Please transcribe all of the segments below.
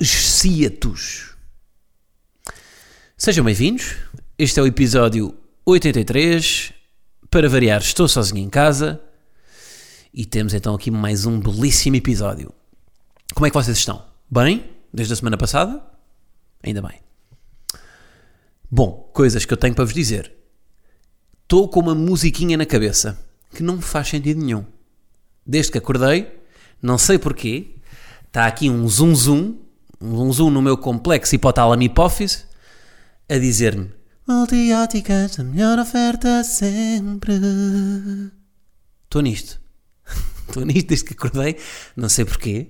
ciatos. Sejam bem-vindos. Este é o episódio 83. Para variar, estou sozinho em casa. E temos então aqui mais um belíssimo episódio. Como é que vocês estão? Bem? Desde a semana passada? Ainda bem. Bom, coisas que eu tenho para vos dizer. Estou com uma musiquinha na cabeça que não faz sentido nenhum. Desde que acordei, não sei porquê, está aqui um zoom zoom, um zoom no meu complexo hipotálamo hipófise, a dizer-me Multióticas, a melhor oferta sempre. Estou nisto. Estou nisto desde que acordei, não sei porquê.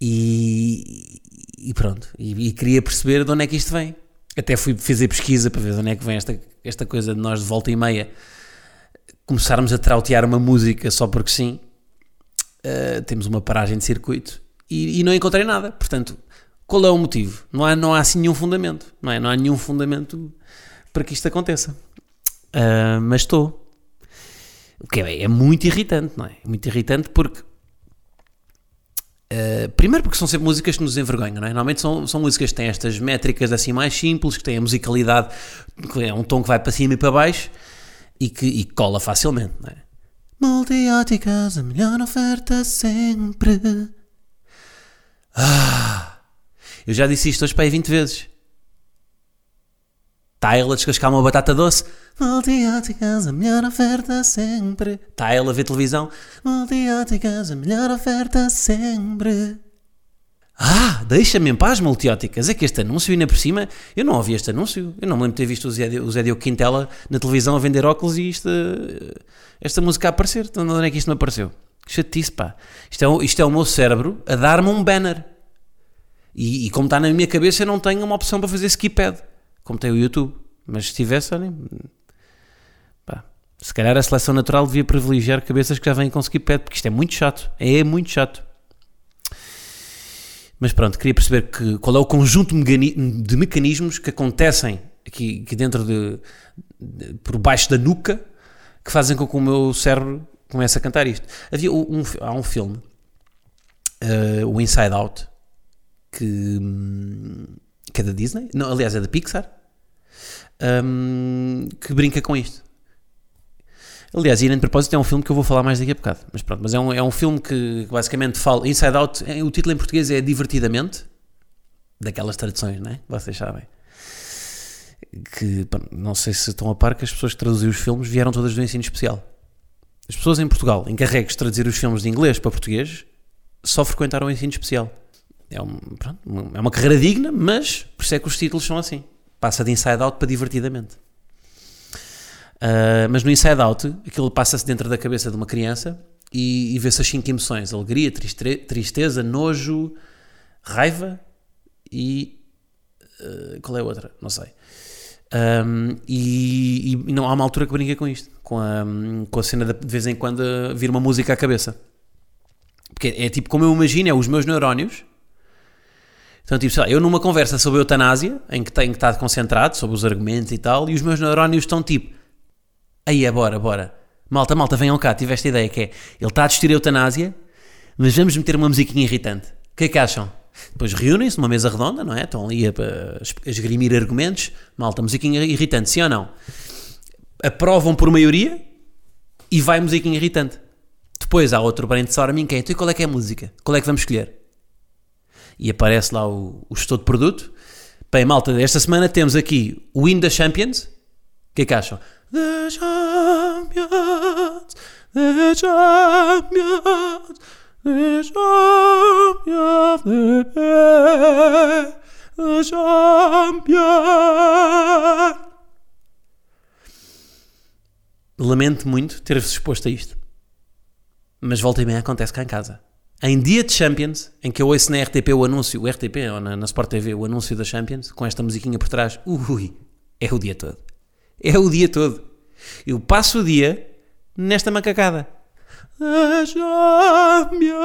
E, e pronto. E, e, queria perceber de onde é que isto vem. Até fui fazer pesquisa para ver de onde é que vem esta, esta coisa de nós de volta e meia começarmos a trautear uma música só porque sim. Uh, temos uma paragem de circuito e, e, não encontrei nada. Portanto, qual é o motivo? Não há, não há assim nenhum fundamento, não é? Não há nenhum fundamento para que isto aconteça. Uh, mas estou. O que é, é, muito irritante, não é? É muito irritante porque. Uh, primeiro porque são sempre músicas que nos envergonham, não é? Normalmente são, são músicas que têm estas métricas assim mais simples, que têm a musicalidade, que é um tom que vai para cima e para baixo e que e cola facilmente, não é? Multióticas, a melhor oferta sempre. Ah, eu já disse isto hoje para aí 20 vezes. Está ele a descascar uma batata doce. Multióticas, a melhor oferta sempre. Está ele a ver televisão. Multióticas, a melhor oferta sempre. Ah, deixa-me em paz, multióticas. É que este anúncio, ainda por cima, eu não ouvi este anúncio. Eu não me lembro de ter visto o Zé, o Zé Diogo Quintela na televisão a vender óculos e isto, esta música a aparecer. Então, onde é que isto me apareceu? Que chatice, pá. Isto é, isto é o meu cérebro a dar-me um banner. E, e, como está na minha cabeça, eu não tenho uma opção para fazer skipad, como tem o YouTube. Mas se tivesse, olhem, pá, se calhar a seleção natural devia privilegiar cabeças que já vêm com skipad, porque isto é muito chato. É muito chato. Mas pronto, queria perceber que, qual é o conjunto de mecanismos que acontecem aqui, aqui dentro de, de, por baixo da nuca que fazem com que o meu cérebro começa a cantar isto. Havia um, há um filme, uh, o Inside Out, que, que é da Disney, não, aliás é da Pixar, um, que brinca com isto. Aliás, e nem de propósito é um filme que eu vou falar mais daqui a bocado. Mas pronto, mas é um, é um filme que basicamente fala. Inside Out, o título em português é Divertidamente, daquelas traduções, não é? Vocês sabem. Que não sei se estão a par que as pessoas que traduziram os filmes vieram todas do ensino especial. As pessoas em Portugal encarregues de traduzir os filmes de inglês para português só frequentaram o ensino especial. É, um, pronto, é uma carreira digna, mas por isso é que os títulos são assim. Passa de Inside Out para Divertidamente. Uh, mas no Inside Out, aquilo passa-se dentro da cabeça de uma criança e, e vê-se as cinco emoções: alegria, tristeza, nojo, raiva e. Uh, qual é a outra? Não sei. Um, e, e, não há uma altura que brinca com isto, com a, com a cena de, de vez em quando vir uma música à cabeça. Porque é, é tipo como eu imagino, é os meus neurónios. Então, tipo, lá, eu numa conversa sobre eutanásia, em que tenho que estar concentrado sobre os argumentos e tal, e os meus neurónios estão tipo, aí é, bora, bora. Malta, malta, venham cá, tive esta ideia que é, ele está a discutir a eutanásia, mas vamos meter uma musiquinha irritante. O que é que acham? Depois reúnem-se numa mesa redonda, não é? Estão ali a, a esgrimir argumentos. Malta, musiquinha irritante, sim ou não? Aprovam por maioria e vai musiquinha irritante. Depois há outro brainstorming que é, então qual é que é a música? Qual é que vamos escolher? E aparece lá o, o gestor de produto. Bem, malta, esta semana temos aqui o Win da Champions. O que é que acham? The Champions, The Champions, The Champions, The Champions. Lamento muito ter-vos exposto a isto. Mas volta e meia acontece cá em casa. em dia de Champions, em que eu ouço na RTP o anúncio, o RTP ou na, na Sport TV, o anúncio da Champions, com esta musiquinha por trás, ui, é o dia todo. É o dia todo. Eu passo o dia nesta macacada. Champions.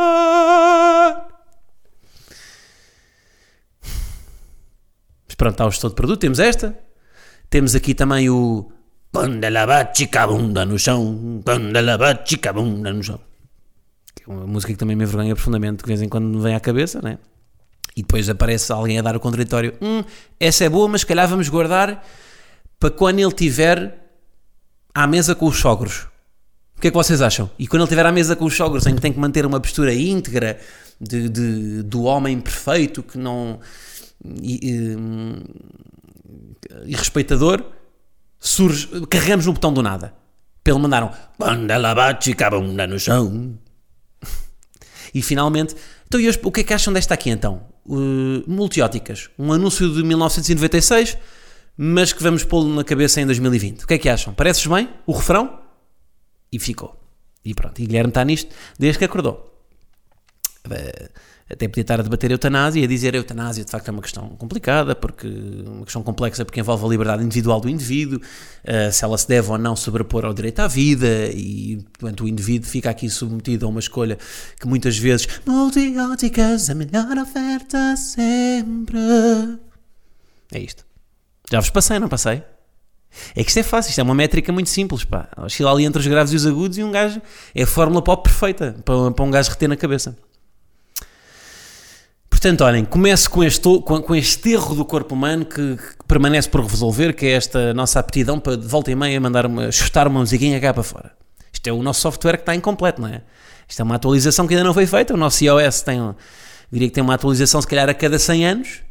Mas pronto, está o gestor de produto. Temos esta. Temos aqui também o. Quando ela bate a bunda no chão. Quando ela bate a bunda no chão. Que é uma música que também me envergonha profundamente, de vez em quando me vem à cabeça, né? E depois aparece alguém a dar o contraditório. Hum, essa é boa, mas se calhar vamos guardar para quando ele tiver à mesa com os sogros. Que é que vocês acham? E quando ele estiver à mesa com os sogros, em que tem que manter uma postura íntegra de, de do homem perfeito, que não. E, e, e respeitador, surge, carregamos no botão do nada. Pelo mandaram quando ela bate a bunda no chão. E finalmente, então e hoje, o que é que acham desta aqui então? Uh, multióticas, um anúncio de 1996, mas que vamos pô-lo na cabeça em 2020. O que é que acham? Parece bem? O refrão? E ficou. E pronto, e Guilherme está nisto desde que acordou. Uh, até podia estar a debater a eutanásia e a dizer a eutanásia de facto é uma questão complicada, porque uma questão complexa porque envolve a liberdade individual do indivíduo, uh, se ela se deve ou não sobrepor ao direito à vida e portanto o indivíduo fica aqui submetido a uma escolha que muitas vezes multióticas, a melhor oferta sempre. É isto. Já vos passei, não passei? É que isto é fácil, isto é uma métrica muito simples, pá. Oscila ali entre os graves e os agudos e um gajo é a fórmula pop perfeita para, para um gajo reter na cabeça. Portanto, olhem, começo com este, com, com este erro do corpo humano que, que, permanece por resolver, que é esta nossa aptidão para de volta e meia mandar uma, chutar uma musiquinha cá para fora. Isto é o nosso software que está incompleto, não é? Isto é uma atualização que ainda não foi feita. O nosso iOS tem, diria que tem uma atualização se calhar a cada 100 anos.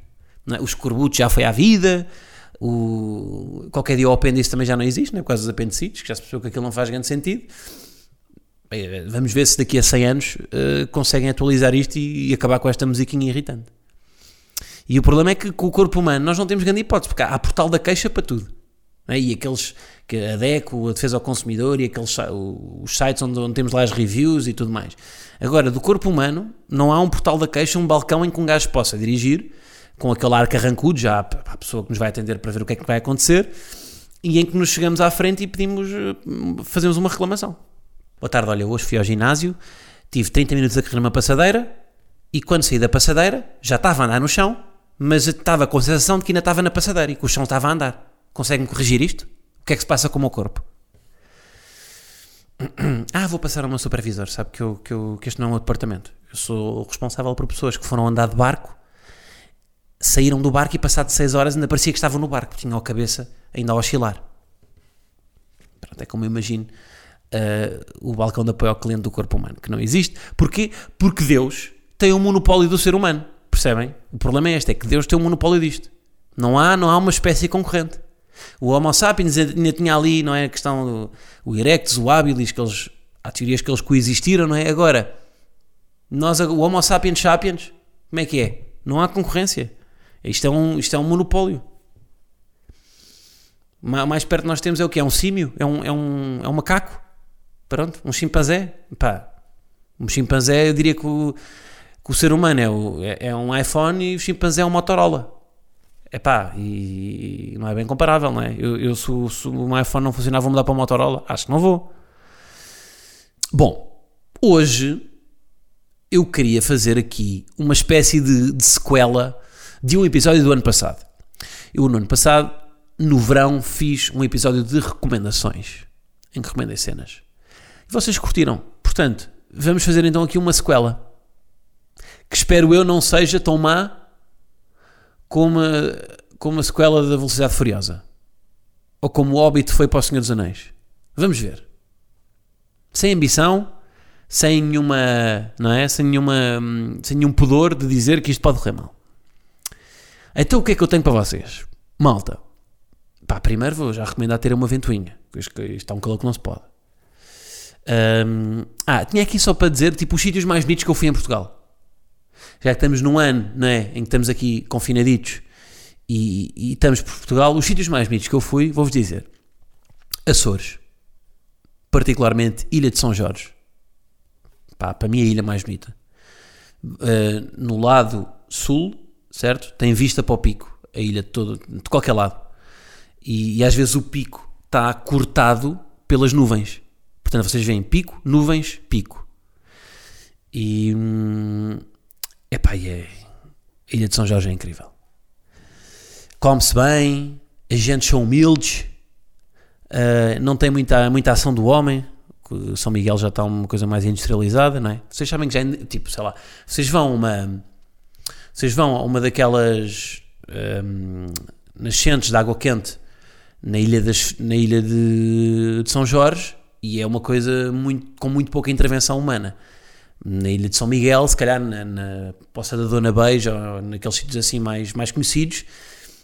É? Os corbutos já foi à vida. O, qualquer dia o apêndice também já não existe, não é? por causa dos apendicites, que já se percebeu que aquilo não faz grande sentido. Vamos ver se daqui a 100 anos uh, conseguem atualizar isto e, e, acabar com esta musiquinha irritante. E o problema é que com o corpo humano nós não temos grande hipótese, porque há portal da queixa para tudo. É? E aqueles, que a DECO, a Defesa ao Consumidor e aqueles os sites onde, onde, temos lá as reviews e tudo mais. Agora, do corpo humano, não há um portal da queixa, um balcão em que um gajo possa dirigir com aquele ar carrancudo, já a pessoa que nos vai atender para ver o que é que vai acontecer, e em que nos chegamos à frente e pedimos, eh, fazemos uma reclamação. Boa tarde, olha, hoje fui ao ginásio, tive 30 minutos a correr numa passadeira e quando saí da passadeira já estava a andar no chão, mas estava com a sensação de que ainda estava na passadeira e que o chão estava a andar. Conseguem corrigir isto? O que é que se passa com o meu corpo? Ah, vou passar ao meu supervisor, sabe que, eu, que, eu, que este não é o meu departamento. Eu sou responsável por pessoas que foram andar de barco, saíram do barco e passado 6 horas ainda parecia que estavam no barco, tinham a cabeça ainda a oscilar. Pronto, é como eu imagino uh, o balcão de apoio ao cliente do corpo humano, que não existe. Porquê? Porque Deus tem um monopólio do ser humano. Percebem? O problema é este, é que Deus tem um monopólio disto. Não há, não há uma espécie concorrente. O Homo sapiens ainda tinha ali, não é, a questão do o erectus, o habilis, que eles, há teorias que eles coexistiram, não é? Agora, nós, o Homo sapiens sapiens, como é que é? Não há concorrência. Isto é um, isto é um monopólio. Mais perto nós temos é o que? É um símio? É um, é um, é um macaco? Pronto, um chimpanzé. Pá, um chimpanzé, eu diria que o, que o ser humano é, o, é, é, um iPhone e o chimpanzé é um Motorola. É pá, e, e não é bem comparável, não é? Eu, eu se, se um iPhone não funcionar, vou mudar para o Motorola? Acho que não vou. Bom, hoje eu queria fazer aqui uma espécie de, de sequela de um episódio do ano passado. Eu, no ano passado, no verão, fiz um episódio de recomendações, em que recomendei cenas vocês curtiram. Portanto, vamos fazer então aqui uma sequela. Que espero eu não seja tão má como a, como a sequela da Velocidade Furiosa. Ou como o Hobbit foi para o Senhor dos Anéis. Vamos ver. Sem ambição, sem nenhuma, não é? Sem nenhuma, sem nenhum pudor de dizer que isto pode correr mal. Então o que é que eu tenho para vocês? Malta. Pá, primeiro vou já recomendar ter uma ventoinha. Isto está um calor que não se pode. Um, ah, tinha aqui só para dizer, tipo, os sítios mais bonitos que eu fui em Portugal. Já que estamos num ano, não é? Em que estamos aqui confinaditos e, e estamos por Portugal, os sítios mais bonitos que eu fui, vou-vos dizer. Açores. Particularmente Ilha de São Jorge. Pá, para mim é a ilha mais bonita. Uh, no lado sul, certo? Tem vista para o pico, a ilha todo, de qualquer lado. E, e às vezes o pico está cortado pelas nuvens. Portanto, vocês veem pico, nuvens, pico. E. Hum, epá, é, a Ilha de São Jorge é incrível. Come-se bem, as gentes são humildes, uh, não tem muita, muita ação do homem. São Miguel já está uma coisa mais industrializada, não é? Vocês sabem que já é, tipo, sei lá, vocês vão a uma. Vocês vão a uma daquelas um, nascentes de água quente na ilha, das, na ilha de, de São Jorge e é uma coisa muito, com muito pouca intervenção humana. Na Ilha de São Miguel, se calhar na, na Poça da Dona Beija, ou naqueles sítios assim mais, mais conhecidos,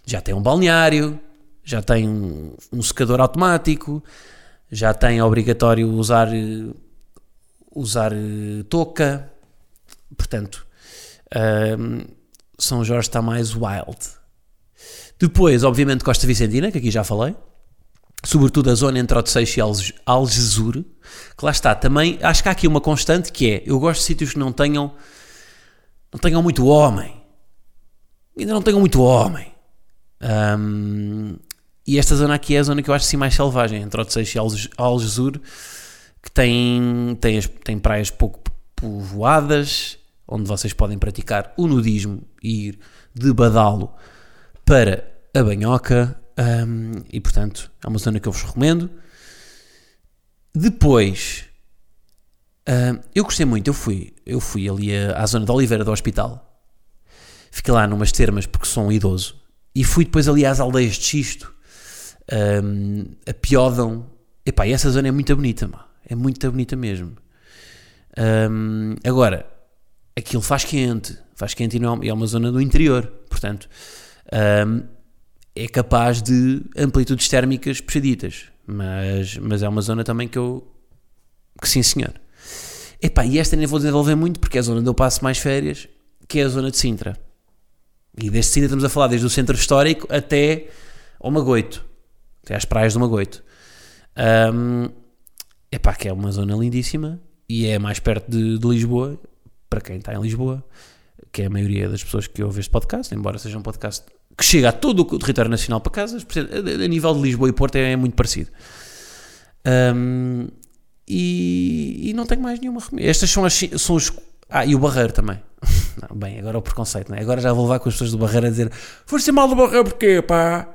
já tem um balneário, já tem um, um secador automático, já tem obrigatório usar, usar eh, touca, portanto, um, São Jorge está mais wild. Depois, obviamente, Costa Vicentina, que aqui já falei, sobretudo a zona entre Odisseixe e Algesur, que lá está, também acho que há aqui uma constante que é, eu gosto de sítios que não tenham não tenham muito homem, ainda não tenham muito homem, um, e esta zona aqui é a zona que eu acho assim mais selvagem, entre Odisseixe e Algesur, que tem, tem, as, tem praias pouco povoadas, onde vocês podem praticar o nudismo e ir de badalo para a banhoca, um, e portanto é uma zona que eu vos recomendo. Depois, um, eu gostei muito, eu fui, eu fui ali à, à zona de Oliveira do Hospital. Fiquei lá numas termas porque sou um idoso. E fui depois ali às aldeias de Xisto, um, a Piódão. Epá, e essa zona é muito bonita, mano. é muito bonita mesmo. Um, agora, aquilo faz quente, faz quente e, não, é uma zona do interior, portanto, um, é capaz de amplitudes térmicas puxaditas, mas, mas é uma zona também que eu. que sim, senhor. Epá, e esta nem vou desenvolver muito porque é a zona onde eu passo mais férias, que é a zona de Sintra. E deste Sintra estamos a falar desde o centro histórico até ao Magoito, até às praias do Magoito. Um, epá, que é uma zona lindíssima e é mais perto de, de Lisboa, para quem está em Lisboa, que é a maioria das pessoas que ouvem este podcast, embora seja um podcast que chega a todo o território nacional para casas, a nível de Lisboa e Porto é muito parecido. Um, e, e, não tenho mais nenhuma Estas são, as, são os. Ah, e o Barreiro também. Não, bem, agora é o preconceito, não é? Agora já vou levar com as pessoas do Barreiro a dizer: Foste mal do Barreiro porquê, pá?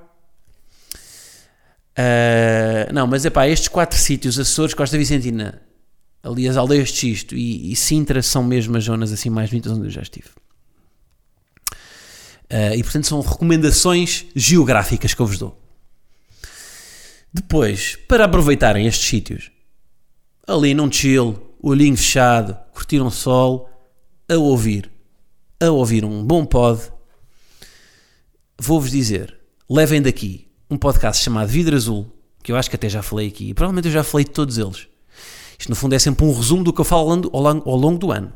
Uh, não, mas é pá, estes quatro sítios, Açores, Costa Vicentina, ali as aldeias de Xisto e, e Sintra, são mesmo as zonas assim mais bonitas onde eu já estive. Uh, e portanto são recomendações geográficas que eu vos dou. Depois, para aproveitarem estes sítios, ali num chill, olhinho fechado, curtir um sol, a ouvir, a ouvir um bom pod, vou-vos dizer, levem daqui um podcast chamado Vidro Azul, que eu acho que até já falei aqui, e provavelmente eu já falei de todos eles. Isto no fundo é sempre um resumo do que eu falo ao longo, do ano.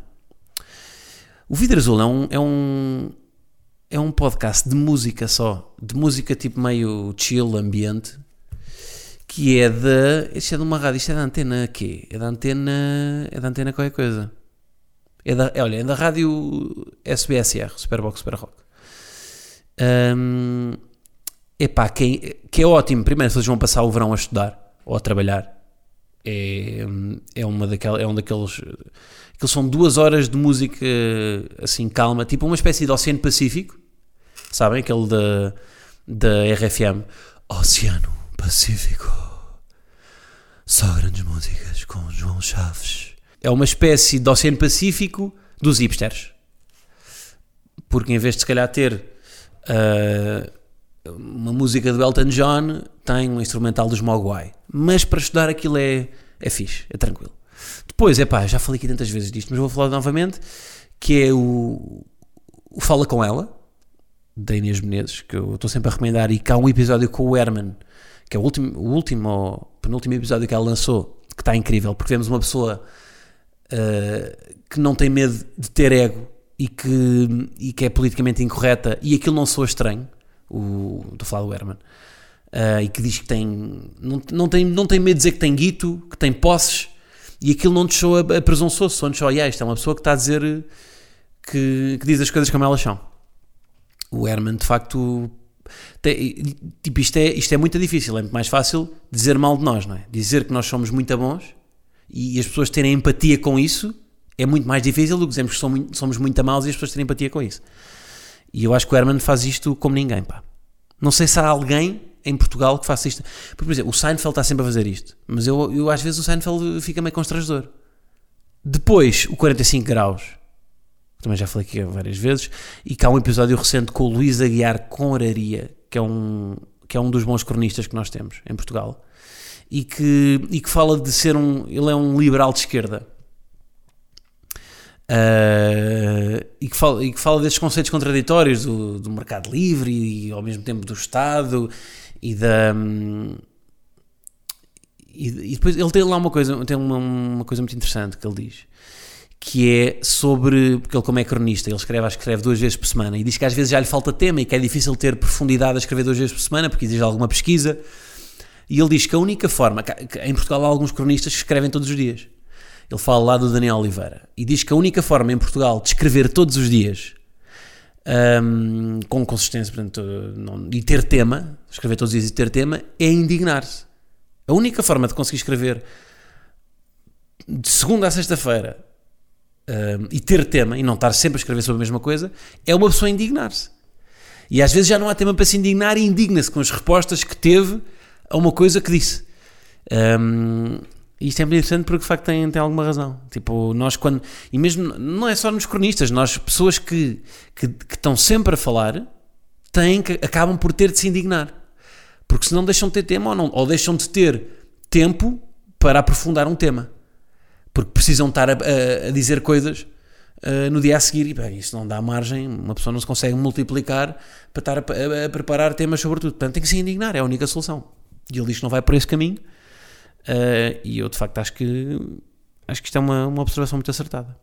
O Vidro Azul é um, é um, é um podcast de música só, de música tipo meio chill, ambiente, que é da. Isto é de uma rádio, isto é da antena quê? É da antena. É da antena qualquer coisa. É da, é, olha, é da rádio SBSR, Superbox Super Rock. Um, epá, que, que é ótimo. Primeiro, se eles vão passar o verão a estudar ou a trabalhar, é, é, uma daquelas, é um daqueles. Aquilo são duas horas de música assim calma, tipo uma espécie de Oceano Pacífico, sabem? Aquele da, da RFM. Oceano Pacífico. Só grandes músicas com João Chaves. É uma espécie de Oceano Pacífico dos hipsters. Porque em vez de se calhar ter uh, uma música do Elton John, tem um instrumental dos Mogwai. Mas para estudar aquilo é, é fixe, é tranquilo. Depois, é pá, já falei aqui tantas vezes disto, mas vou falar novamente, que é o, o Fala Com Ela, da Inês Menezes, que eu estou sempre a recomendar, e que há um episódio com o Herman, que é o último, o último penúltimo episódio que ela lançou, que está incrível, porque vemos uma pessoa uh, que não tem medo de ter ego e que, e que é politicamente incorreta, e aquilo não soa estranho, o, estou a falar do Herman, uh, e que diz que tem não, não, tem, não tem medo de dizer que tem guito, que tem posses, e aquilo não te soa a presunçoso, só te soa, yeah, isto é uma pessoa que está a dizer que, que diz as coisas como elas são. O Herman, de facto, tem, tipo, isto é, isto é muito difícil. É muito mais fácil dizer mal de nós, não é? Dizer que nós somos muito bons e as pessoas terem empatia com isso é muito mais difícil do que dizermos que somos somos muito maus e as pessoas terem empatia com isso. E eu acho que o Herman faz isto como ninguém, pá. Não sei se há alguém em Portugal que faça isto. Por exemplo, o Seinfeld está sempre a fazer isto, mas eu, eu às vezes o Seinfeld fica meio constrangedor. Depois, o 45 graus, também já falei aqui várias vezes, e cá um episódio recente com o Luís Aguiar Conraria, que é um, que é um dos bons cronistas que nós temos em Portugal, e que, e que fala de ser um. Ele é um liberal de esquerda. Uh, e, que fala, e que fala destes conceitos contraditórios do, do mercado livre e, e, ao mesmo tempo do Estado e da. E, e, depois ele tem lá uma coisa, tem uma, uma coisa muito interessante que ele diz, que é sobre, porque ele como é cronista, ele escreve, acho que escreve duas vezes por semana, e diz que às vezes já lhe falta tema e que é difícil ter profundidade a escrever duas vezes por semana, porque exige alguma pesquisa, e ele diz que a única forma, que em Portugal há alguns cronistas que escrevem todos os dias, ele fala lá do Daniel Oliveira e diz que a única forma em Portugal de escrever todos os dias um, com consistência portanto, não, e ter tema, escrever todos os dias e ter tema, é indignar-se. A única forma de conseguir escrever de segunda a sexta-feira um, e ter tema e não estar sempre a escrever sobre a mesma coisa é uma pessoa indignar-se. E às vezes já não há tema para se indignar e indigna-se com as respostas que teve a uma coisa que disse. Um, isto é muito interessante porque de facto tem, tem alguma razão. Tipo, nós quando. E mesmo não é só nos cronistas, nós, pessoas que, que, que estão sempre a falar, têm que, acabam por ter de se indignar. Porque senão deixam de ter tema ou, não, ou deixam de ter tempo para aprofundar um tema. Porque precisam estar a, a, a dizer coisas uh, no dia a seguir e bem, isso não dá margem, uma pessoa não se consegue multiplicar para estar a, a preparar temas sobre tudo. Portanto, tem que se indignar, é a única solução. E ele diz que não vai por esse caminho Uh, e eu de facto acho que acho que isto é uma, uma observação muito acertada.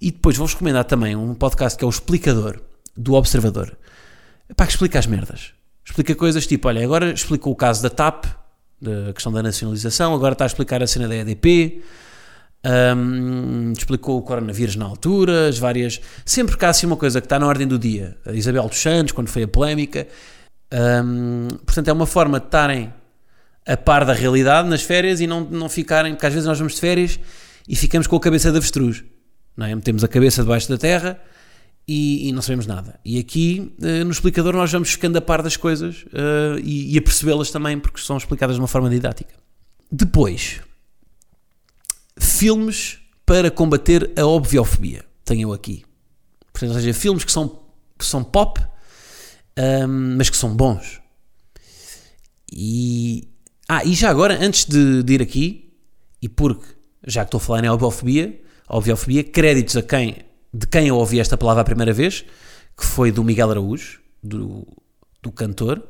E depois vou-vos recomendar também um podcast que é o Explicador, do Observador. Para que explica as merdas. Explica coisas tipo, olha, agora explicou o caso da TAP, da questão da nacionalização, agora está a explicar a cena da EDP, um, explicou o coronavírus na altura, as várias. Sempre que há assim uma coisa que está na ordem do dia, a Isabel dos Santos, quando foi a polémica. Um, portanto, é uma forma de estarem a par da realidade nas férias e não, não ficarem, porque às vezes nós vamos de férias e ficamos com a cabeça de avestruz, não é? Metemos a cabeça debaixo da terra e, e não sabemos nada. E aqui, uh, no explicador, nós vamos ficando a par das coisas uh, e, e a percebê-las também, porque são explicadas de uma forma didática. Depois, filmes para combater a obviofobia. Tenho aqui. Portanto, ou seja, filmes que são, que são pop, um, ehm, mas que são bons. E, ah, e já agora, antes de, de ir aqui, e porque já que estou a falar em obviofobia, obviofobia, créditos a quem, de quem eu ouvi esta palavra a primeira vez, que foi do Miguel Araújo, do, do cantor,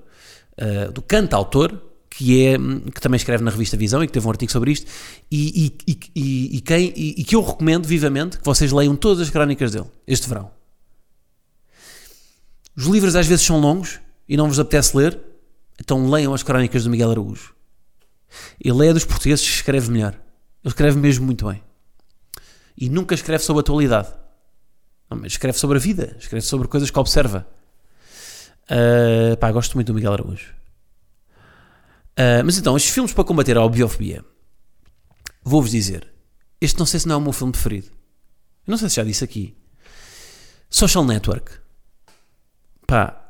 uh, do cantautor, que, é, que também escreve na revista Visão e que teve um artigo sobre isto, e, e, e, e quem, e, que eu recomendo vivamente que vocês leiam todas as crónicas dele, este verão. Os livros às vezes são longos e não vos apetece ler, então leiam as crónicas do Miguel Araújo. Ele é dos portugueses que escreve melhor. Ele escreve mesmo muito bem. E nunca escreve sobre a atualidade. Não, mas escreve sobre a vida, escreve sobre coisas que observa. Uh, pá, gosto muito do Miguel Araújo. Uh, mas então, estes filmes para combater a obviofobia, vou-vos dizer, este não sei se não é o meu filme preferido. Não sei se já disse aqui. Social Network. Pá,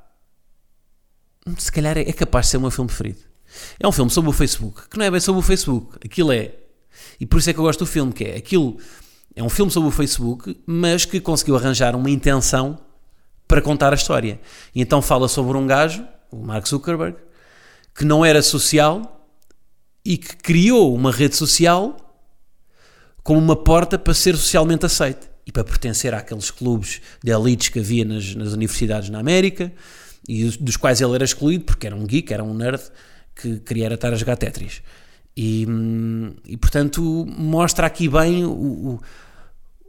se calhar é capaz de ser o meu filme preferido. É um filme sobre o Facebook, que não é bem sobre o Facebook. Aquilo é. E por isso é que eu gosto do filme, que é aquilo. É um filme sobre o Facebook, mas que conseguiu arranjar uma intenção para contar a história. E então fala sobre um gajo, o Mark Zuckerberg, que não era social e que criou uma rede social como uma porta para ser socialmente aceite e para pertencer àqueles clubes de elites que havia nas, nas universidades na América e dos quais ele era excluído porque era um geek, era um nerd que queria estar a jogar Tetris. E, hum, e portanto mostra aqui bem o, o,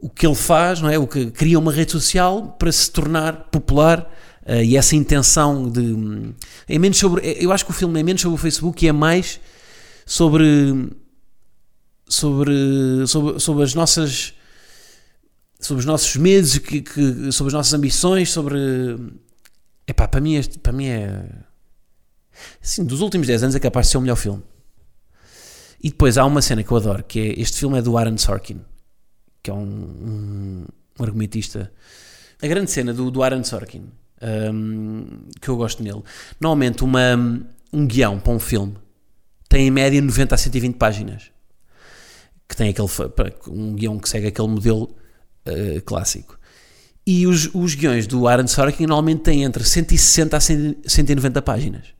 o, que ele faz, não é? O que cria uma rede social para se tornar popular uh, e essa intenção de hum, é menos sobre, é, eu acho que o filme é menos sobre o Facebook e é mais sobre sobre, sobre, sobre as nossas sobre os nossos medos, que, que- sobre as nossas ambições, sobre. Epá, para mim, este, para mim é. Assim, dos últimos 10 anos é capaz de ser o melhor filme. E depois há uma cena que eu adoro, que é. Este filme é do Aaron Sorkin, que é um, um, um argumentista. A grande cena do, do Aaron Sorkin, hum, que eu gosto nele, normalmente uma, um guião para um filme tem em média 90 a 120 páginas. Que tem aquele. um guião que segue aquele modelo eh, clássico. E os, os guiões do Aaron Sorkin normalmente têm entre 160 a 100 190 páginas.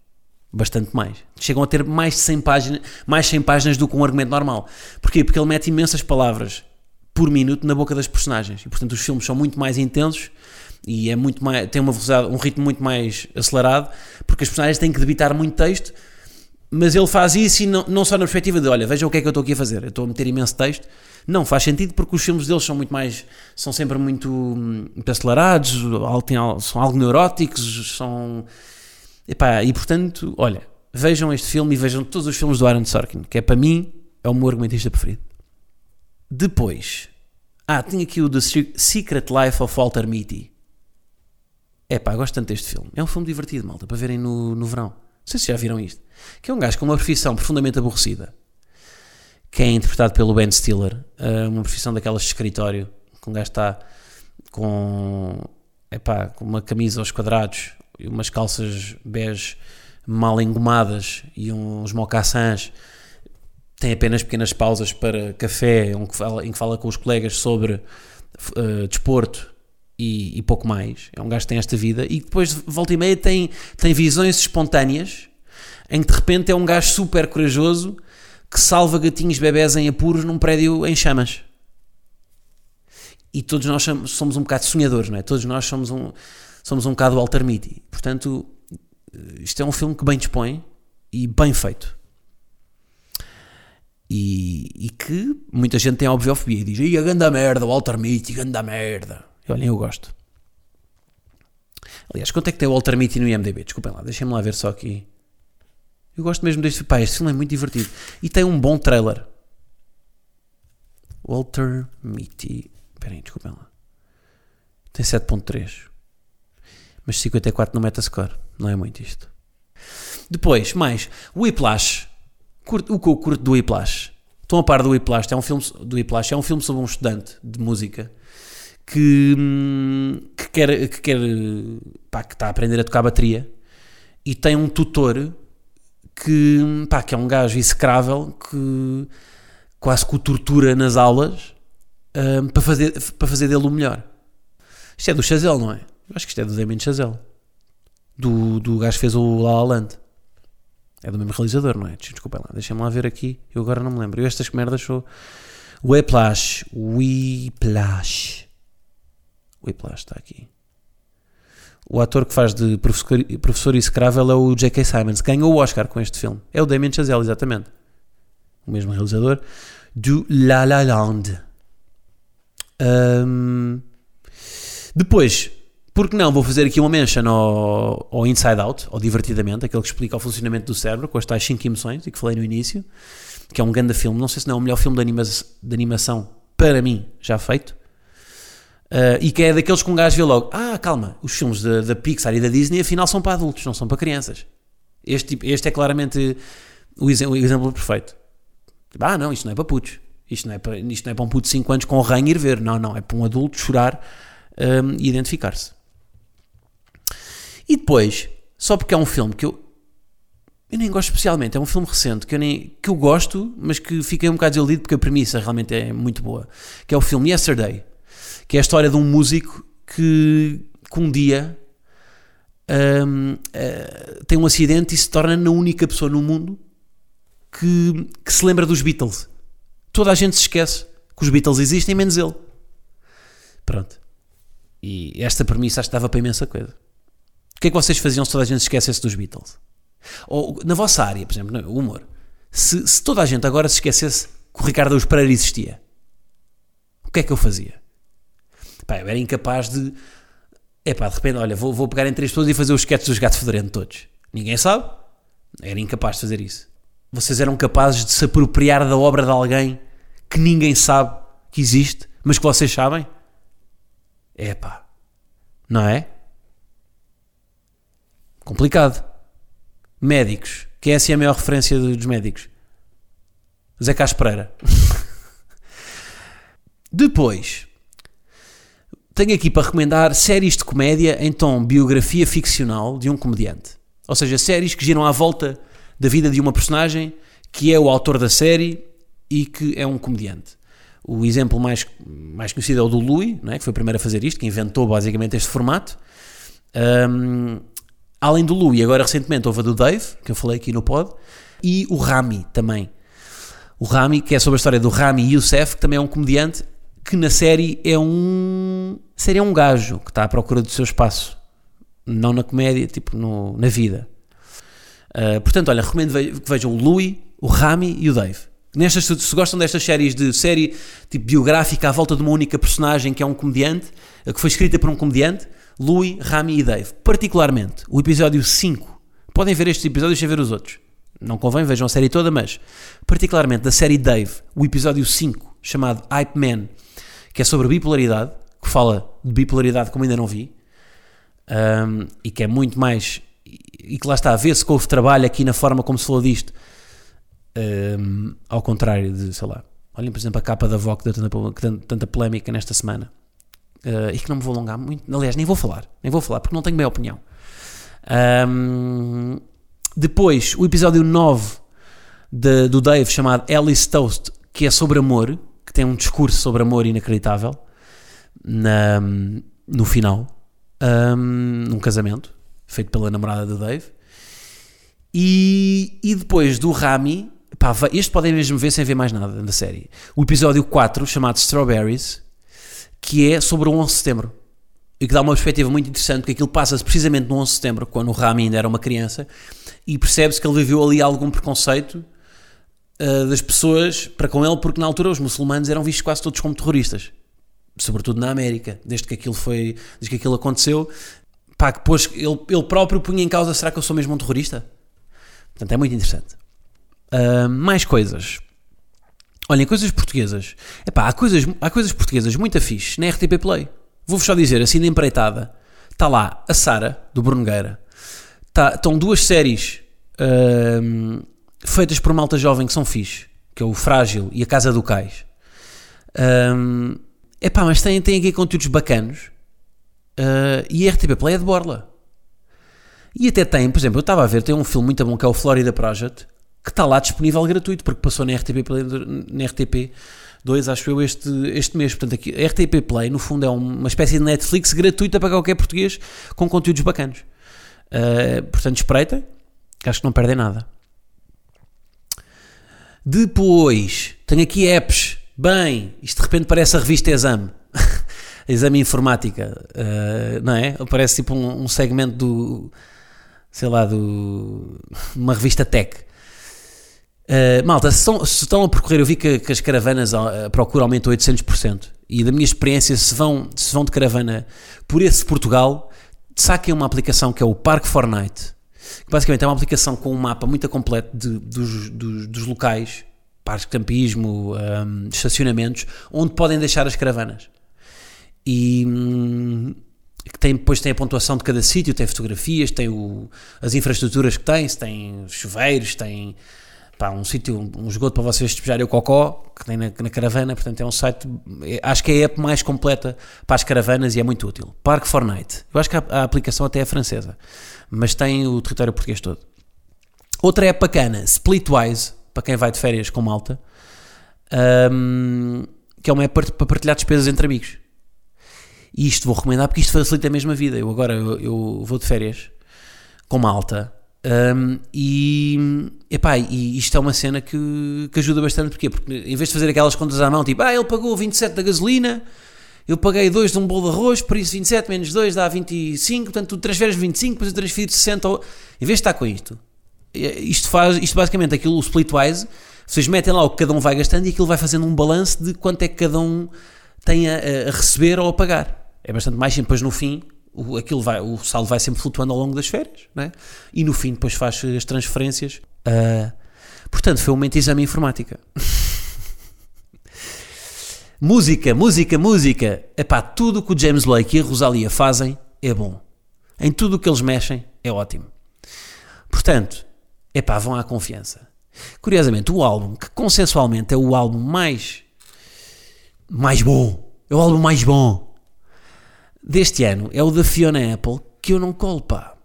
Bastante mais. Chegam a ter mais de 100 páginas, mais 100 páginas do que um argumento normal. Porquê? Porque ele mete imensas palavras por minuto na boca das personagens. E portanto os filmes são muito mais intensos e é muito mais, tem uma velocidade, um ritmo muito mais acelerado, porque as personagens têm que debitar muito texto, mas ele faz isso e não, não só na perspectiva de olha, veja o que é que eu estou aqui a fazer, eu estou a meter imenso texto. Não, faz sentido porque os filmes deles são muito mais, são sempre muito, hum, muito acelerados, têm al- são algo neuróticos, são. Epá, e portanto, olha, vejam este filme e vejam todos os filmes do Aaron Sorkin, que é para mim, é o meu argumentista preferido. Depois, ah, tinha aqui o The Se- Secret Life of Walter Mitty. Epá, gosto tanto deste filme. É um filme divertido, malta, para verem no, no verão. Não sei se já viram isto. Que é um gajo com uma profissão profundamente aborrecida, que é interpretado pelo Ben Stiller, ah, uma profissão daquelas de escritório, que um gajo está com, epá, com uma camisa aos quadrados umas calças bege mal engomadas e uns mocassins. Tem apenas pequenas pausas para café, em que fala, em que fala com os colegas sobre ah, desporto e, e pouco mais. É um gajo que tem esta vida e depois, de volta e meia, tem, tem visões espontâneas em que de repente é um gajo super corajoso que salva gatinhos bebés em apuros num prédio em chamas. E todos nós somos um bocado sonhadores, não é? Todos nós somos um, somos um bocado Walter Mitty. Portanto, isto é um filme que bem dispõe e bem feito. E, e que muita gente tem a obviofobia e diz: Ih, a ganda merda, Walter Mitty, ganda merda. E olhem, eu gosto. Aliás, quanto é que tem o Walter Mitty no IMDB? Desculpem lá, deixem-me lá ver só aqui. Eu gosto mesmo deste pá, este filme é muito divertido. E tem um bom trailer. Walter Mitty. Espera aí, desculpem lá. Tem 7.3. Mas 54 no Metascore. Não é muito isto. Depois, mais. Whiplash. Curto, o que eu curto do Whiplash. Estão a par do Whiplash. É um filme, do Whiplash. É um filme sobre um estudante de música que, hum, que quer, que quer pá, que está a aprender a tocar bateria e tem um tutor que, pá, que é um gajo execrável que quase que o tortura nas aulas hum, para, fazer, para fazer dele o melhor. Isto é do Chazelle, não é? Acho que isto é do Damien Chazelle. Do, do gajo que fez o La La Land. É do mesmo realizador, não é? Desculpem lá, deixem-me lá ver aqui. Eu agora não me lembro. Eu estas merdas sou... Whiplash. Whiplash. Whiplash está aqui. O ator que faz de professor, professor execrável é o J.K. Simons. Ganhou o Oscar com este filme. É o Damien Chazelle, exatamente. O mesmo realizador do La La Land. Ahm, depois, porque não, vou fazer aqui uma mention ao, ao Inside Out, ao Divertidamente, aquele que explica o funcionamento do cérebro, com as tais 5 emoções, e que falei no início, que é um grande filme. Não sei se não é o melhor filme de, anima de animação, para mim, já feito. Uh, e que é daqueles que um gajo vê logo: ah, calma, os filmes da, Pixar e da Disney afinal são para adultos, não são para crianças. Este, tipo- este é claramente o, o exemplo perfeito. Tipo, ah, não, isto não é para putos. Isto não é para, isto não é para um puto de 5 anos com ranho ir ver. Não, não, é para um adulto chorar um, e identificar-se. E depois, só porque é um filme que eu, eu nem gosto especialmente, é um filme recente que eu, nem, que eu gosto, mas que fiquei um bocado desiludido porque a premissa realmente é muito boa, que é o filme Yesterday, que é a história de um músico que, que um dia hum, eh, tem um acidente e se torna a única pessoa no mundo que, que se lembra dos Beatles. Toda a gente se esquece que os Beatles existem, menos ele. Pronto. E esta premissa acho que dava para imensa coisa. O que é que vocês faziam se toda a gente se esquecesse dos Beatles? Ou na vossa área, por exemplo, no humor. Se, se toda a gente agora se esquecesse que o Ricardo Araújo Pereira existia, o que é que eu fazia? Pá, eu era incapaz de. É pá, de repente, olha, vou, vou pegar em três pessoas e fazer os sketches dos gatos fedorento todos. Ninguém sabe. Era incapaz de fazer isso. Vocês eram capazes de se apropriar da obra de alguém que ninguém sabe que existe, mas que vocês sabem? Epá, não é? Complicado. Médicos. Quem é assim a maior referência dos médicos? Zé Carlos Pereira. Depois, tenho aqui para recomendar séries de comédia em tom biografia ficcional de um comediante. Ou seja, séries que giram à volta da vida de uma personagem que é o autor da série e que é um comediante. O exemplo mais, mais conhecido é o do Louis, é? que foi o primeiro a fazer isto, que inventou basicamente este formato. Um, além do Louis, agora recentemente houve a do Dave, que eu falei aqui no pod, e o Rami também. O Rami, que é sobre a história do Rami Youssef, que também é um comediante, que na série é um. A série é um gajo que está à procura do seu espaço. Não na comédia, tipo no, na vida. Uh, portanto, olha, recomendo que vejam o Louis, o Rami e o Dave. Nestas, se gostam destas séries de série tipo biográfica à volta de uma única personagem que é um comediante, que foi escrita por um comediante, Louis, Rami e Dave. Particularmente, o episódio 5. Podem ver estes episódios sem ver os outros. Não convém, vejam a série toda, mas particularmente da série Dave, o episódio 5, chamado Hype Man, que é sobre bipolaridade, que fala de bipolaridade como ainda não vi, um, e que é muito mais. E que lá está, a ver se que houve trabalho aqui na forma como se falou disto, um, ao contrário de, sei lá, olhem por exemplo a capa da VOC que deu tanta, tanta polémica nesta semana. Uh, e que não me vou alongar muito, aliás, nem vou falar, nem vou falar porque não tenho bem opinião. Um, depois, o episódio 9 de, do Dave, chamado Alice Toast, que é sobre amor, que tem um discurso sobre amor inacreditável na, no final, um, num casamento, feito pela namorada do Dave. E, e depois do Rami, pá, este podem mesmo ver sem ver mais nada da série. O episódio 4, chamado Strawberries, que é sobre o 11 de setembro. E que dá uma perspectiva muito interessante, porque aquilo passa-se precisamente no 11 de setembro, quando o Rami ainda era uma criança, e percebe-se que ele viveu ali algum preconceito uh, das pessoas para com ele, porque na altura os muçulmanos eram vistos quase todos como terroristas, sobretudo na América, desde que aquilo foi, desde que aquilo aconteceu, pá, que depois ele, ele próprio punha em causa, será que eu sou mesmo um terrorista? Portanto, é muito interessante. Uh, mais coisas. Olhem, coisas portuguesas. Epá, há coisas, há coisas portuguesas muito fixe na RTP Play. Vou-vos só dizer, assim de empreitada, está lá a Sara, do Brungueira. Tá, estão duas séries uh, feitas por malta jovem que são fixe, que é o Frágil e a Casa do Cais. Um, epá, mas tem, tem aqui conteúdos bacanos. Uh, e a RTP Play é de borla. E até tem, por exemplo, eu estava a ver, tem um filme muito bom que é o Florida Project, que está lá disponível gratuito, porque passou na RTP Play, na RTP 2, acho eu, este, este mês. Portanto, aqui, a RTP Play, no fundo, é uma espécie de Netflix gratuita para qualquer português com conteúdos bacanos. Uh, portanto, espreitem, acho que não perdem nada. Depois, tenho aqui apps. Bem, isto de repente parece a revista Exame. Exame Informática, uh, não é? Parece tipo um, um segmento do, sei lá, do, uma revista tech. Uh, malta, se estão, se estão, a percorrer, eu vi que, que as caravanas uh, procuram aumento 800%. E da minha experiência, se vão, se vão de caravana por esse Portugal, saquem uma aplicação que é o Park Fortnite. Que basicamente é uma aplicação com um mapa muito completo de, dos, dos, dos, locais, parques de campismo, um, estacionamentos, onde podem deixar as caravanas. E. Hum, que tem, depois tem a pontuação de cada sítio, tem fotografias, tem o, as infraestruturas que tem, se tem chuveiros, tem pá, um sítio, um, esgoto para vocês despejarem o cocó, que tem na, na, caravana, portanto é um site, é, acho que é a app mais completa para as caravanas e é muito útil. Park Fortnite, eu acho que a, a aplicação até é francesa, mas tem o território português todo. Outra app bacana, Splitwise, para quem vai de férias com malta, um, que é uma app para partilhar despesas entre amigos. E isto vou recomendar porque isto facilita a vida. Eu agora eu, eu vou de férias com malta um, e, epá, e isto é uma cena que, que ajuda bastante. Porquê? Porque em vez de fazer aquelas contas à mão, tipo, ah, ele pagou 27 da gasolina, eu paguei 2 de um bolo de arroz, por isso 27 menos 2 dá 25, portanto tu transferes 25, depois eu transfiro 60. Ou... Em vez de estar com isto, isto faz, isto basicamente, aquilo, o Splitwise, vocês metem lá o que cada um vai gastando e aquilo vai fazendo um balanço de quanto é que cada um tem a, a receber ou a pagar. É bastante mais simples no fim o, aquilo vai, o saldo vai sempre flutuando ao longo das férias, né? e no fim depois faz as transferências. Uh, portanto, foi um momento de exame informática. Música, música, música. Epá, tudo que o James Blake e a Rosalia fazem é bom. Em tudo o que eles mexem é ótimo. Portanto, epá, vão à confiança. Curiosamente, o álbum que consensualmente é o álbum mais mais bom, é o álbum mais bom deste ano é o da Fiona Apple que eu não colo, pá.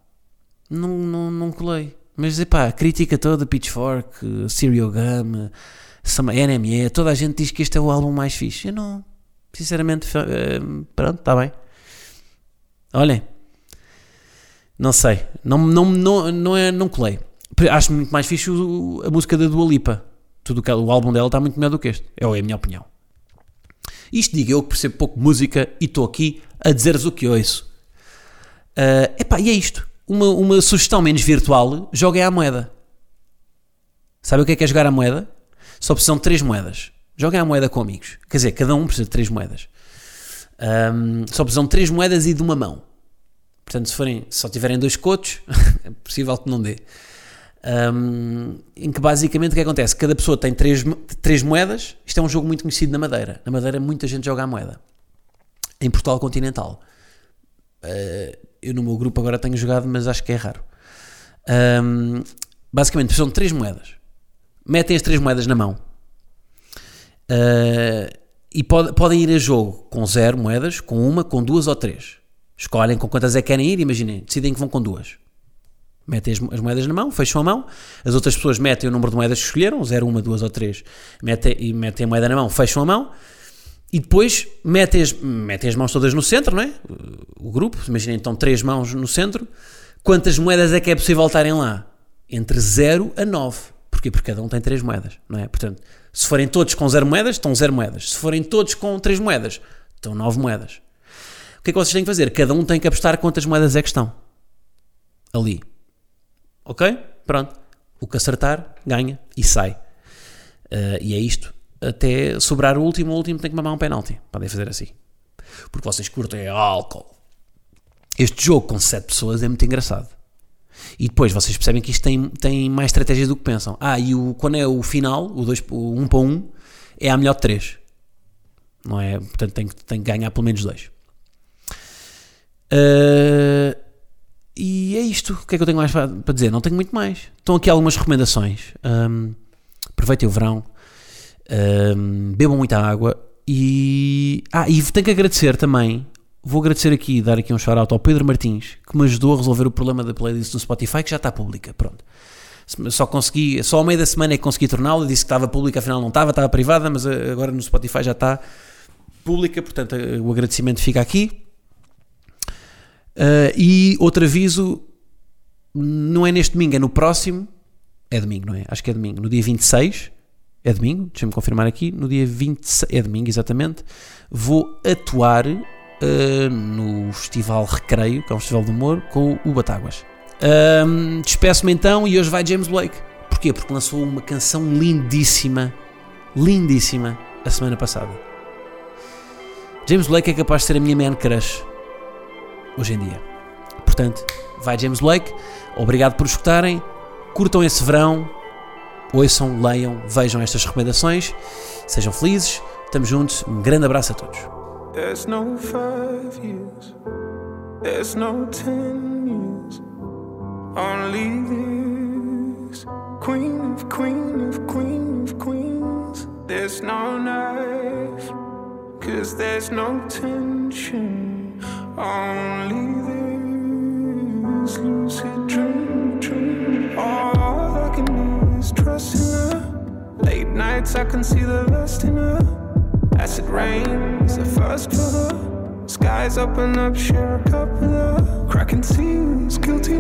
Não, não, não colei. Mas, epá, a crítica toda, Pitchfork, Serial Gum, NME, toda a gente diz que este é o álbum mais fixe. Eu não, sinceramente, uh, pronto, está bem. Olhem, não sei, não, não, não, não, é, não colei. Acho muito mais fixe a música da Dua Lipa. Tudo o álbum dela está muito melhor do que este. É a minha opinião. Isto diga eu que percebo pouco música e estou aqui a dizer-vos o que ouço. Uh, epá, e é isto. Uma, uma sugestão menos virtual, joguem à moeda. Sabe o que é que é jogar à moeda? Só precisam de três moedas. Joguem à moeda com amigos. Quer dizer, cada um precisa de três moedas. Um, só precisam de três moedas e de uma mão. Portanto, se forem, se só tiverem dois cotos, é possível que não dê. Um, em que basicamente o que acontece? Cada pessoa tem três, três moedas. Isto é um jogo muito conhecido na Madeira. Na Madeira muita gente joga a moeda. Em Portugal continental. Uh, eu no meu grupo agora tenho jogado, mas acho que é raro. Um, basicamente de três moedas. Metem as três moedas na mão. Uh, e pode, podem ir a jogo com zero moedas, com uma, com duas ou três. Escolhem com quantas é que querem ir, imaginem, decidem que vão com duas metem as, as, moedas na mão, fecham a mão, as outras pessoas metem o número de moedas que escolheram, 0, 1, 2 ou 3, metem, e metem a moeda na mão, fecham a mão, e depois metem as, metem as mãos todas no centro, não é? O, grupo, imaginem então três mãos no centro, quantas moedas é que é possível estarem lá? Entre 0 a 9. Porquê? Porque cada um tem três moedas, não é? Portanto, se forem todos com 0 moedas, estão 0 moedas. Se forem todos com 3 moedas, estão 9 moedas. O que é que vocês têm que fazer? Cada um tem que apostar quantas moedas é que estão. Ali. Ok? Pronto. O que acertar, ganha e sai. Uh, e é isto. Até sobrar o último, o último tem que mamar um penalti. Podem fazer assim. Porque vocês curtem álcool. Este jogo com 7 pessoas é muito engraçado. E depois vocês percebem que isto tem, tem mais estratégias do que pensam. Ah, e o, quando é o final, o 1 o um para 1, um, é a melhor de 3. Não é? Portanto, tem, tem que ganhar pelo menos 2. Isto. O que é que eu tenho mais para, dizer? Não tenho muito mais. Estão aqui algumas recomendações. Um, aproveitem o verão. Um, bebam muita água. E. Ah, e tenho que agradecer também. Vou agradecer aqui, dar aqui um shout-out ao Pedro Martins, que me ajudou a resolver o problema da playlist do Spotify, que já está pública. Pronto. Só consegui, só ao meio da semana é que consegui torná-la. Disse que estava pública, afinal não estava, estava privada, mas eh, agora no Spotify já está pública. Portanto, eh, o agradecimento fica aqui. Uh, e outro aviso, não é neste domingo, é no próximo. É domingo, não é? Acho que é domingo. No dia 26, é domingo, deixa-me confirmar aqui. No dia 26, é domingo, exatamente. Vou atuar uh, no Festival Recreio, que é um festival de humor, com o Batáguas. Um, Despeço-me então e hoje vai James Blake. Porquê? Porque lançou uma canção lindíssima, lindíssima, a semana passada. James Blake é capaz de ser a minha man crush hoje em dia. Portanto, vai James Blake, obrigado por escutarem, curtam esse verão, ouçam, leiam, vejam estas recomendações, sejam felizes, estamos juntos, um grande abraço a todos. There's no five years, there's no ten years, only this. Queen of queen of queen of queens. There's no knife, cause there's no tension. Only this dream. All I can do is trust in her. Late nights, I can see the lust in her. Acid rain first. Skies up, share a cup. Cracking guilty.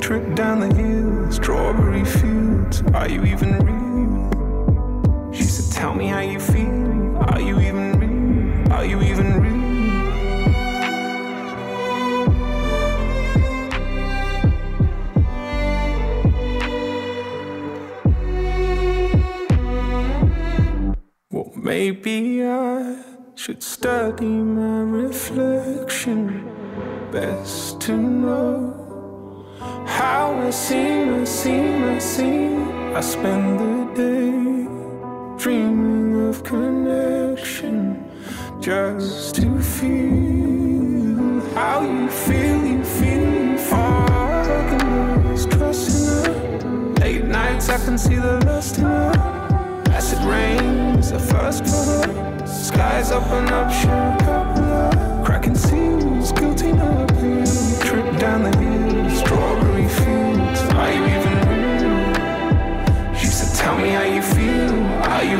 Trip down the strawberry fields. Are you even real? She said, Tell me how you feel. Are you even real? Are you even real? Maybe I should study my reflection. Best to know how I seem, I seem, I seem. I spend the day dreaming of connection just to feel how you feel, you feel, you. Recognize trust in her. Late nights, I can see the lust in her. Acid rain a first floor. Skies open up, sugar. Cracking seals, guilty now. Trip down the hill, strawberry fields. Are you even real? She said, Tell me how you feel. Are you